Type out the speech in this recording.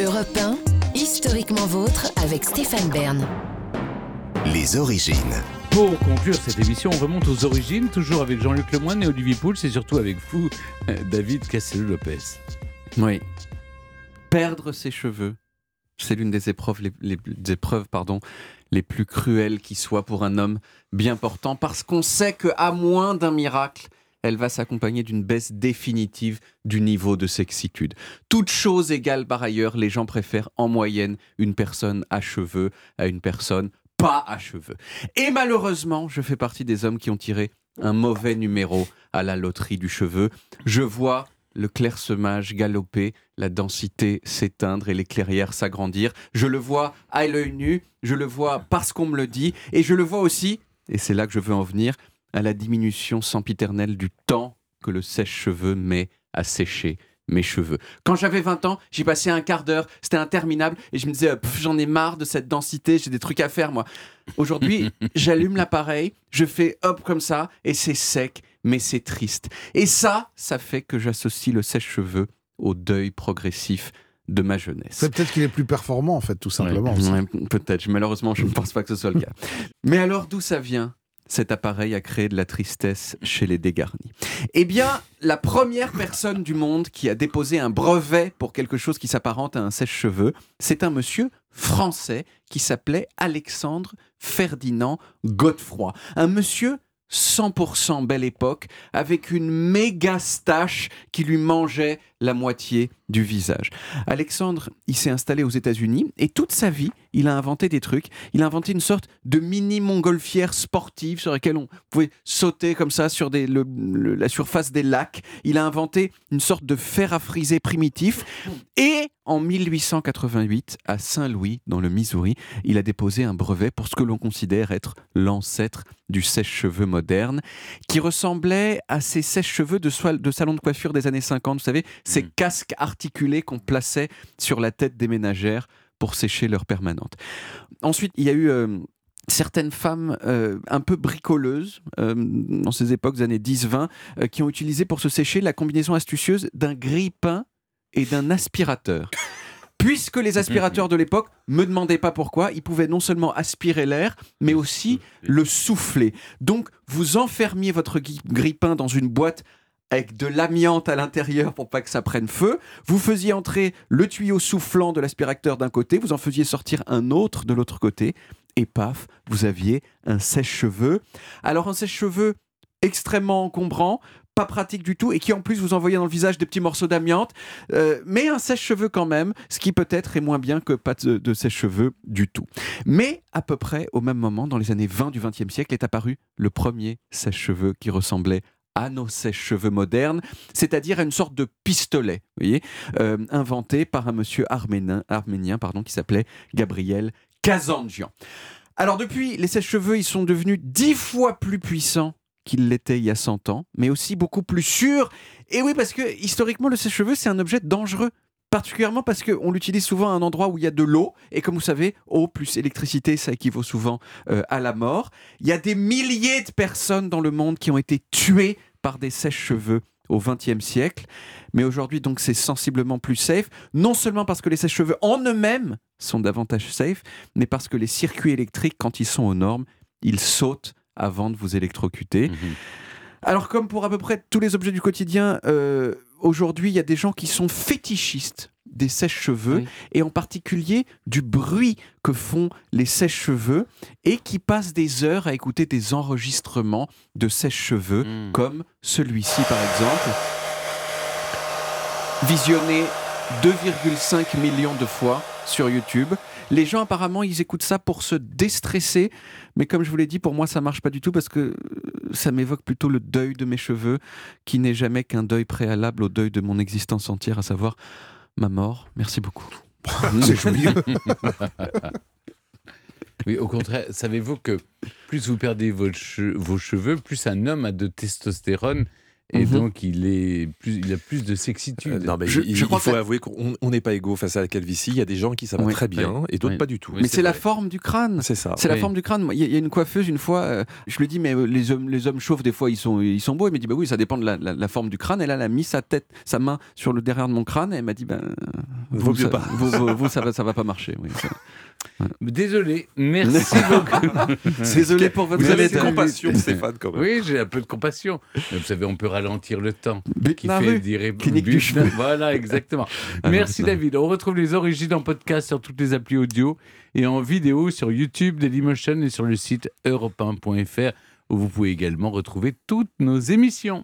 Europe 1, historiquement vôtre avec Stéphane Bern. Les origines. Pour conclure cette émission, on remonte aux origines, toujours avec Jean-Luc Lemoyne et Olivier Pouls, et surtout avec vous, euh, David Castello-Lopez. Oui. Perdre ses cheveux, c'est l'une des épreuves, les, les- des épreuves pardon, les plus cruelles qui soient pour un homme bien portant, parce qu'on sait qu'à moins d'un miracle, elle va s'accompagner d'une baisse définitive du niveau de sexitude. Toute chose égale par ailleurs, les gens préfèrent en moyenne une personne à cheveux à une personne pas à cheveux. Et malheureusement, je fais partie des hommes qui ont tiré un mauvais numéro à la loterie du cheveu. Je vois le clairsemage galoper, la densité s'éteindre et les clairières s'agrandir. Je le vois à l'œil nu, je le vois parce qu'on me le dit, et je le vois aussi, et c'est là que je veux en venir, à la diminution sempiternelle du temps que le sèche-cheveux met à sécher mes cheveux. Quand j'avais 20 ans, j'y passais un quart d'heure, c'était interminable, et je me disais, j'en ai marre de cette densité, j'ai des trucs à faire, moi. Aujourd'hui, j'allume l'appareil, je fais hop comme ça, et c'est sec, mais c'est triste. Et ça, ça fait que j'associe le sèche-cheveux au deuil progressif de ma jeunesse. C'est peut-être qu'il est plus performant, en fait, tout simplement. Ouais, Peut-être, malheureusement, je ne pense pas que ce soit le cas. Mais alors, d'où ça vient? Cet appareil a créé de la tristesse chez les dégarnis. Eh bien, la première personne du monde qui a déposé un brevet pour quelque chose qui s'apparente à un sèche-cheveux, c'est un monsieur français qui s'appelait Alexandre Ferdinand Godefroy. Un monsieur 100% belle époque, avec une méga stache qui lui mangeait la moitié du visage. Alexandre, il s'est installé aux États-Unis et toute sa vie, il a inventé des trucs. Il a inventé une sorte de mini montgolfière sportive sur laquelle on pouvait sauter comme ça sur des- le- le- la surface des lacs. Il a inventé une sorte de fer à friser primitif. Et en 1888, à Saint-Louis, dans le Missouri, il a déposé un brevet pour ce que l'on considère être l'ancêtre du sèche-cheveux moderne, qui ressemblait à ces sèche-cheveux de, salon de coiffure des années 50, vous savez, ces casques articulés qu'on plaçait sur la tête des ménagères pour sécher leur permanente. Ensuite, il y a eu... euh, Certaines femmes euh, un peu bricoleuses, euh, dans ces époques des années 10-20, euh, qui ont utilisé pour se sécher la combinaison astucieuse d'un grille-pain et d'un aspirateur. Puisque les aspirateurs de l'époque me demandaient pas pourquoi, ils pouvaient non seulement aspirer l'air, mais aussi le souffler. Donc, vous enfermiez votre grille-pain dans une boîte avec de l'amiante à l'intérieur pour pas que ça prenne feu. Vous faisiez entrer le tuyau soufflant de l'aspirateur d'un côté, vous en faisiez sortir un autre de l'autre côté, et paf, vous aviez un sèche-cheveux. Alors, un sèche-cheveux extrêmement encombrant, pas pratique du tout, et qui en plus vous envoyait dans le visage des petits morceaux d'amiante, euh, mais un sèche-cheveux quand même, ce qui peut-être est moins bien que pas de, de sèche-cheveux du tout. Mais à peu près au même moment, dans les années 20 du XXe siècle, est apparu le premier sèche-cheveux qui ressemblait à nos sèche-cheveux modernes, c'est-à-dire à une sorte de pistolet, vous voyez, euh, inventé par un monsieur arménien, arménien pardon, qui s'appelait Gabriel Kazanjian. Alors depuis, les sèche-cheveux, ils sont devenus dix fois plus puissants qu'ils l'étaient il y a 100 ans, mais aussi beaucoup plus sûrs. Et oui, parce que historiquement, le sèche-cheveux, c'est un objet dangereux. Particulièrement parce qu'on l'utilise souvent à un endroit où il y a de l'eau, et comme vous savez, eau plus électricité, ça équivaut souvent euh, à la mort. Il y a des milliers de personnes dans le monde qui ont été tuées par des sèche-cheveux au XXe siècle, mais aujourd'hui donc c'est sensiblement plus safe, non seulement parce que les sèche-cheveux en eux-mêmes sont davantage safe, mais parce que les circuits électriques, quand ils sont aux normes, ils sautent avant de vous électrocuter. Alors comme pour à peu près tous les objets du quotidien, euh, aujourd'hui il y a des gens qui sont fétichistes des sèche-cheveux Oui. et en particulier du bruit que font les sèche-cheveux et qui passent des heures à écouter des enregistrements de sèche-cheveux Mm. comme celui-ci par exemple, visionné 2,5 millions de fois sur YouTube. Les gens apparemment ils écoutent ça pour se déstresser, mais comme je vous l'ai dit, pour moi ça marche pas du tout parce que euh, ça m'évoque plutôt le deuil de mes cheveux, qui n'est jamais qu'un deuil préalable au deuil de mon existence entière, à savoir ma mort. Merci beaucoup. C'est joli. Oui, au contraire, savez-vous que plus vous perdez vos, che- vos cheveux, plus un homme a de testostérone Et Mhm. donc, il, est plus, il a plus de Euh, sexitude. non, mais Je- il, je il crois faut que- avouer qu'on on n'est pas égaux face à la calvitie. Il y a des gens qui ça va Oui, très bien et d'autres oui. pas du tout. Mais c'est la forme du crâne. C'est ça. C'est la forme du crâne. Il y, a- une coiffeuse une fois, euh, je lui dis mais euh, les hommes, les hommes chauves des fois ils sont, ils sont beaux. Elle m'a dit bah oui ça dépend de la, la- la forme du crâne. Et là elle a mis sa tête, sa main sur le derrière de mon crâne et elle m'a dit ben Vaut vous, mieux ça, pas. vous, vous- vous, ça va ça va pas marcher. Désolé, merci beaucoup. Désolé pour votre Vous avez de compassion, Stéphane, quand même. Oui, j'ai un peu de compassion. Mais vous savez, on peut ralentir le temps. But Qui fait Clinique du. Voilà, exactement. Ah non, Merci David. On retrouve les origines en podcast sur toutes les applis audio et en vidéo sur YouTube, Dailymotion et sur le site europe1.fr où vous pouvez également retrouver toutes nos émissions.